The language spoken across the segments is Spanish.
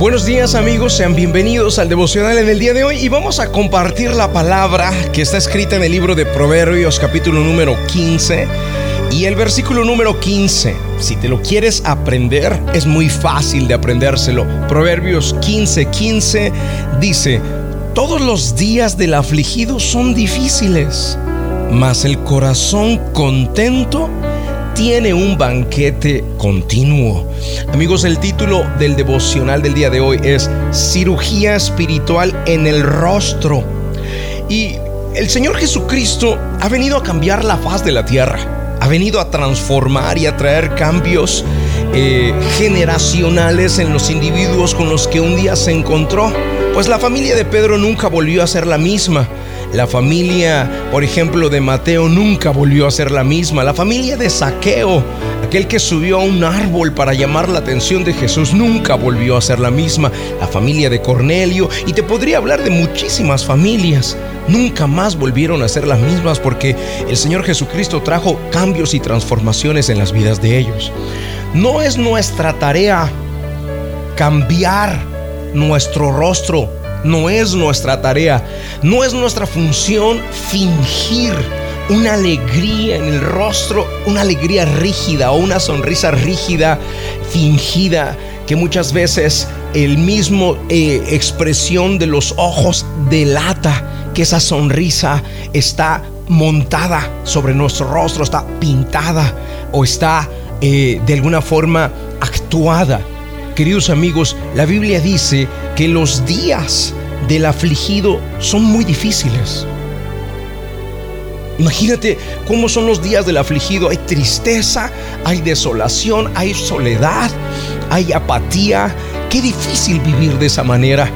Buenos días amigos, sean bienvenidos al devocional en el día de hoy y vamos a compartir la palabra que está escrita en el libro de Proverbios capítulo número 15 y el versículo número 15. Si te lo quieres aprender, es muy fácil de aprendérselo. Proverbios 15, 15 dice, todos los días del afligido son difíciles, mas el corazón contento tiene un banquete continuo. Amigos, el título del devocional del día de hoy es Cirugía espiritual en el rostro. Y el Señor Jesucristo ha venido a cambiar la faz de la tierra. Ha venido a transformar y a traer cambios eh, generacionales en los individuos con los que un día se encontró. Pues la familia de Pedro nunca volvió a ser la misma. La familia, por ejemplo, de Mateo nunca volvió a ser la misma. La familia de Saqueo, aquel que subió a un árbol para llamar la atención de Jesús, nunca volvió a ser la misma. La familia de Cornelio, y te podría hablar de muchísimas familias, nunca más volvieron a ser las mismas porque el Señor Jesucristo trajo cambios y transformaciones en las vidas de ellos. No es nuestra tarea cambiar nuestro rostro no es nuestra tarea, no es nuestra función fingir una alegría en el rostro, una alegría rígida o una sonrisa rígida, fingida, que muchas veces el mismo eh, expresión de los ojos delata que esa sonrisa está montada sobre nuestro rostro, está pintada o está eh, de alguna forma actuada. Queridos amigos, la Biblia dice que los días del afligido son muy difíciles. Imagínate cómo son los días del afligido. Hay tristeza, hay desolación, hay soledad, hay apatía. Qué difícil vivir de esa manera.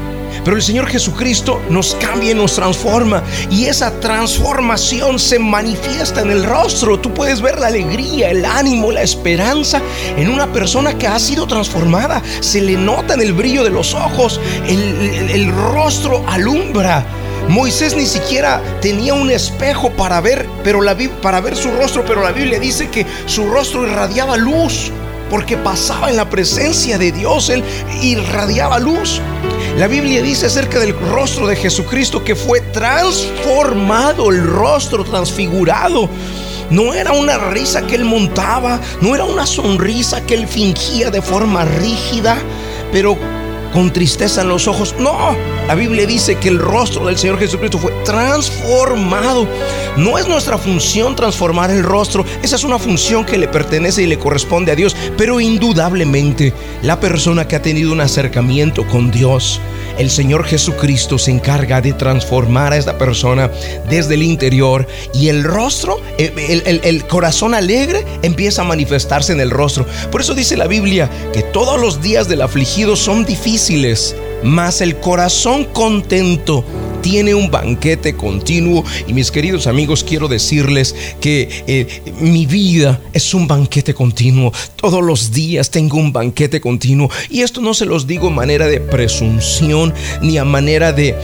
Pero el Señor Jesucristo nos cambia y nos transforma. Y esa transformación se manifiesta en el rostro. Tú puedes ver la alegría, el ánimo, la esperanza en una persona que ha sido transformada. Se le nota en el brillo de los ojos. El, rostro alumbra. Moisés ni siquiera tenía un espejo para ver, pero la, para ver su rostro, pero la Biblia dice que su rostro irradiaba luz, porque pasaba en la presencia de Dios, él irradiaba luz. La Biblia dice acerca del rostro de Jesucristo que fue transformado, el rostro transfigurado. No era una risa que él montaba, no era una sonrisa que él fingía de forma rígida, pero con tristeza en los ojos. No, la Biblia dice que el rostro del Señor Jesucristo fue transformado. No es nuestra función transformar el rostro, esa es una función que le pertenece y le corresponde a Dios, pero indudablemente la persona que ha tenido un acercamiento con Dios, el Señor Jesucristo se encarga de transformar a esta persona desde el interior y el rostro, el, el, corazón alegre empieza a manifestarse en el rostro. Por eso dice la Biblia que todos los días del afligido son difíciles, mas el corazón contento tiene un banquete continuo. Y mis queridos amigos, quiero decirles que eh, mi vida es un banquete continuo. Todos los días tengo un banquete continuo. Y esto no se los digo a manera de presunción ni a manera de,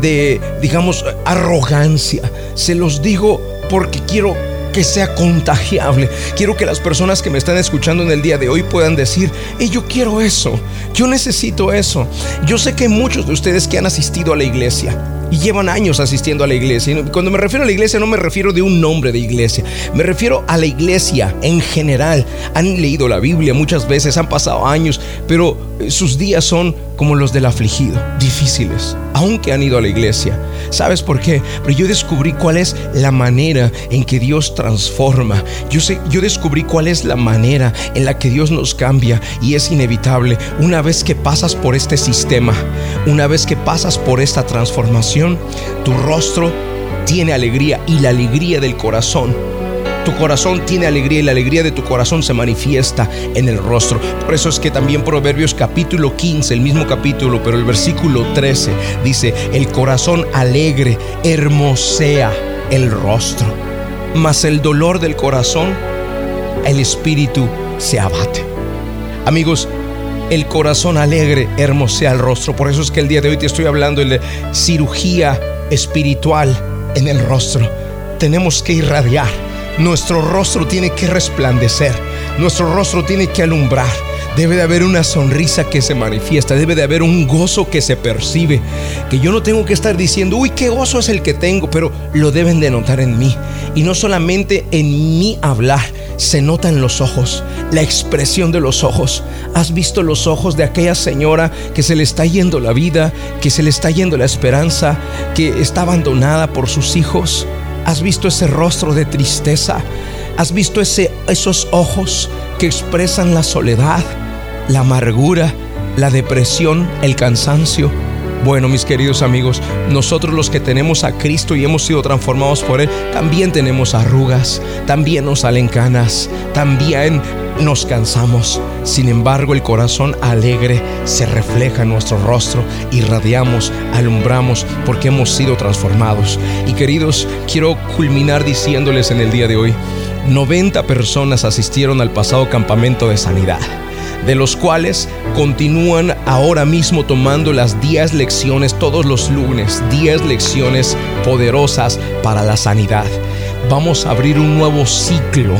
de digamos, arrogancia. Se los digo porque quiero que sea contagiable. Quiero que las personas que me están escuchando en el día de hoy puedan decir, hey, yo quiero eso, yo necesito eso. Yo sé que muchos de ustedes que han asistido a la iglesia y llevan años asistiendo a la iglesia. Cuando me refiero a la iglesia no me refiero de un nombre de iglesia, me refiero a la iglesia en general. Han leído la Biblia muchas veces, han pasado años, pero eh, sus días son como los del afligido, difíciles, aunque han ido a la iglesia. ¿Sabes por qué? Pero yo descubrí cuál es la manera en que Dios transforma. Yo sé, yo descubrí cuál es la manera en la que Dios nos cambia y es inevitable. Una vez que pasas por este sistema, una vez que pasas por esta transformación, tu rostro tiene alegría y la alegría del corazón tu corazón tiene alegría y la alegría de tu corazón se manifiesta en el rostro. Por eso es que también Proverbios capítulo 15, el mismo capítulo, pero el versículo 13 dice, el corazón alegre hermosea el rostro, mas el dolor del corazón, el espíritu se abate. Amigos, el corazón alegre hermosea el rostro. Por eso es que el día de hoy te estoy hablando de cirugía espiritual en el rostro. Tenemos que irradiar nuestro rostro tiene que resplandecer, nuestro rostro tiene que alumbrar, Debe de haber una sonrisa que se manifiesta, debe de haber un gozo que se percibe, que yo no tengo que estar diciendo, uy, qué gozo es el que tengo, pero lo deben de notar en mí. Y no solamente en mi hablar, se nota en los ojos, la expresión de los ojos. ¿Has visto los ojos de aquella señora que se le está yendo la vida, que se le está yendo la esperanza, que está abandonada por sus hijos? ¿Has visto ese rostro de tristeza? ¿Has visto ese, esos ojos que expresan la soledad? la amargura, la depresión, el cansancio. Bueno, mis queridos amigos, nosotros los que tenemos a Cristo y hemos sido transformados por Él, también tenemos arrugas, también nos salen canas, también nos cansamos. Sin embargo, el corazón alegre se refleja en nuestro rostro, irradiamos, alumbramos porque hemos sido transformados. Y queridos, quiero culminar diciéndoles en el día de hoy, 90 personas asistieron al pasado campamento de sanidad de los cuales continúan ahora mismo tomando las 10 lecciones todos los lunes, 10 lecciones poderosas para la sanidad. Vamos a abrir un nuevo ciclo.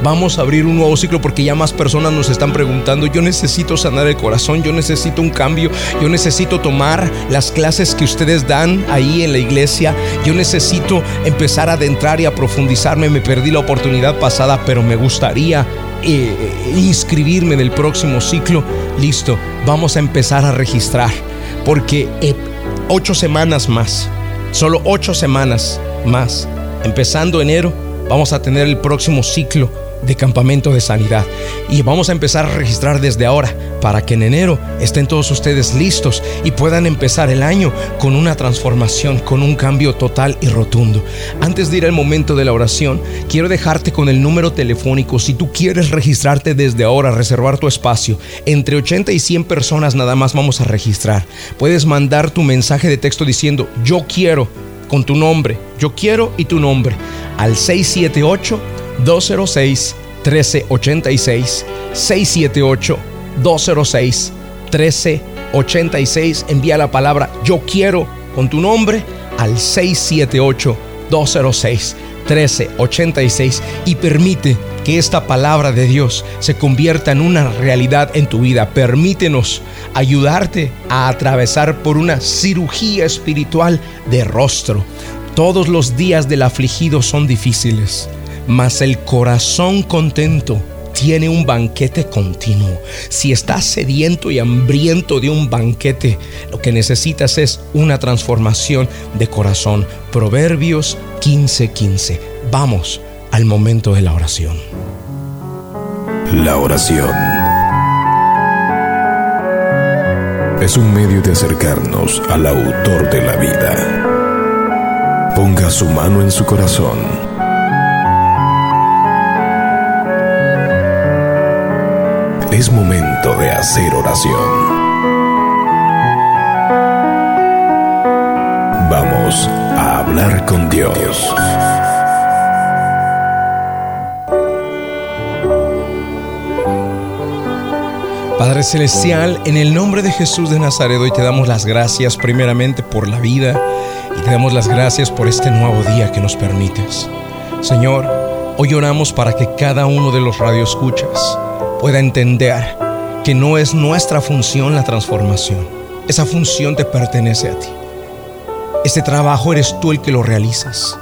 Vamos a abrir un nuevo ciclo porque ya más personas nos están preguntando, yo necesito sanar el corazón, yo necesito un cambio, yo necesito tomar las clases que ustedes dan ahí en la iglesia, yo necesito empezar a adentrar y a profundizarme, me perdí la oportunidad pasada, pero me gustaría inscribirme en el próximo ciclo, listo, vamos a empezar a registrar. Porque eh, ocho semanas más, solo ocho semanas más, empezando enero, vamos a tener el próximo ciclo de campamento de sanidad. Y vamos a empezar a registrar desde ahora para que en enero estén todos ustedes listos y puedan empezar el año con una transformación, con un cambio total y rotundo. Antes de ir al momento de la oración, quiero dejarte con el número telefónico si tú quieres registrarte desde ahora, reservar tu espacio. Entre 80 y 100 personas nada más vamos a registrar. Puedes mandar tu mensaje de texto diciendo yo quiero con tu nombre, yo quiero y tu nombre al 678 206 1386 678 206 1386. Envía la palabra yo quiero con tu nombre al 678 206 1386 y permite que esta palabra de Dios se convierta en una realidad en tu vida. Permítenos ayudarte a atravesar por una cirugía espiritual de rostro. Todos los días del afligido son difíciles mas el corazón contento tiene un banquete continuo. Si estás sediento y hambriento de un banquete, lo que necesitas es una transformación de corazón. Proverbios 15:15. Vamos al momento de la oración. La oración es un medio de acercarnos al autor de la vida. Ponga su mano en su corazón es momento de hacer oración. Vamos a hablar con Dios. Padre Celestial, en el nombre de Jesús de Nazaret hoy te damos las gracias primeramente por la vida y te damos las gracias por este nuevo día que nos permites. Señor, hoy oramos para que cada uno de los radioescuchas pueda entender que no es nuestra función la transformación. Esa función te pertenece a ti. Este trabajo eres tú el que lo realizas.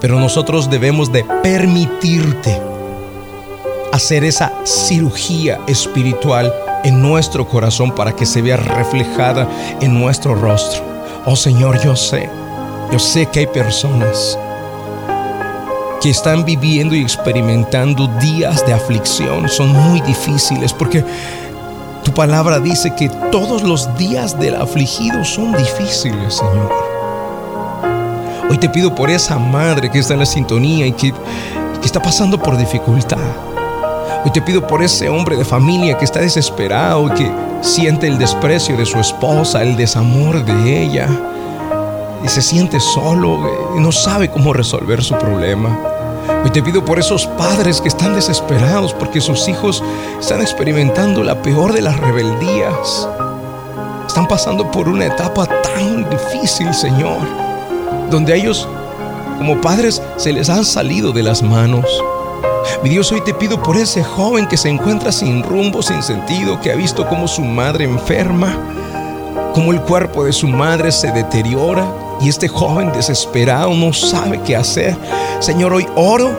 Pero nosotros debemos de permitirte hacer esa cirugía espiritual en nuestro corazón para que se vea reflejada en nuestro rostro. Oh Señor, yo sé, yo sé que hay personas que están viviendo y experimentando días de aflicción son muy difíciles porque tu palabra dice que todos los días del afligido son difíciles, Señor. Hoy te pido por esa madre que está en la sintonía y que, está pasando por dificultad. Hoy te pido por ese hombre de familia que está desesperado y que siente el desprecio de su esposa, el desamor de ella. Y se siente solo y no sabe cómo resolver su problema. Hoy te pido por esos padres que están desesperados porque sus hijos están experimentando la peor de las rebeldías. Están pasando por una etapa tan difícil, Señor, donde a ellos como padres se les han salido de las manos. Mi Dios, hoy te pido por ese joven que se encuentra sin rumbo, sin sentido, que ha visto cómo su madre enferma, cómo el cuerpo de su madre se deteriora y este joven desesperado no sabe qué hacer. Señor, hoy oro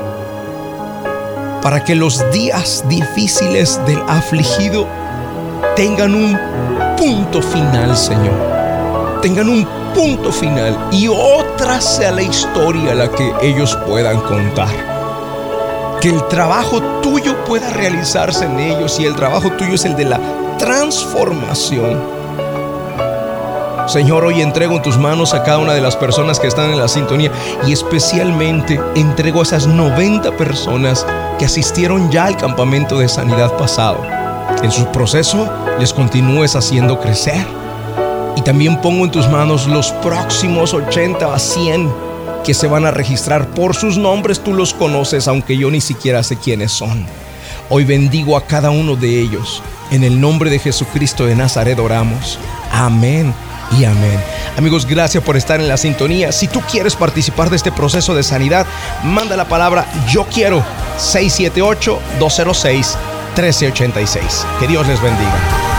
para que los días difíciles del afligido tengan un punto final, Señor. Tengan un punto final y otra sea la historia la que ellos puedan contar. Que el trabajo tuyo pueda realizarse en ellos y el trabajo tuyo es el de la transformación. Señor, hoy entrego en tus manos a cada una de las personas que están en la sintonía y especialmente entrego a esas 90 personas que asistieron ya al campamento de sanidad pasado. En su proceso les continúes haciendo crecer. Y también pongo en tus manos los próximos 80 a 100 que se van a registrar. Por sus nombres tú los conoces, aunque yo ni siquiera sé quiénes son. Hoy bendigo a cada uno de ellos. En el nombre de Jesucristo de Nazaret oramos. Amén y amén. Amigos, gracias por estar en la sintonía. Si tú quieres participar de este proceso de sanidad, manda la palabra yo quiero 678 206 1386. Que Dios les bendiga.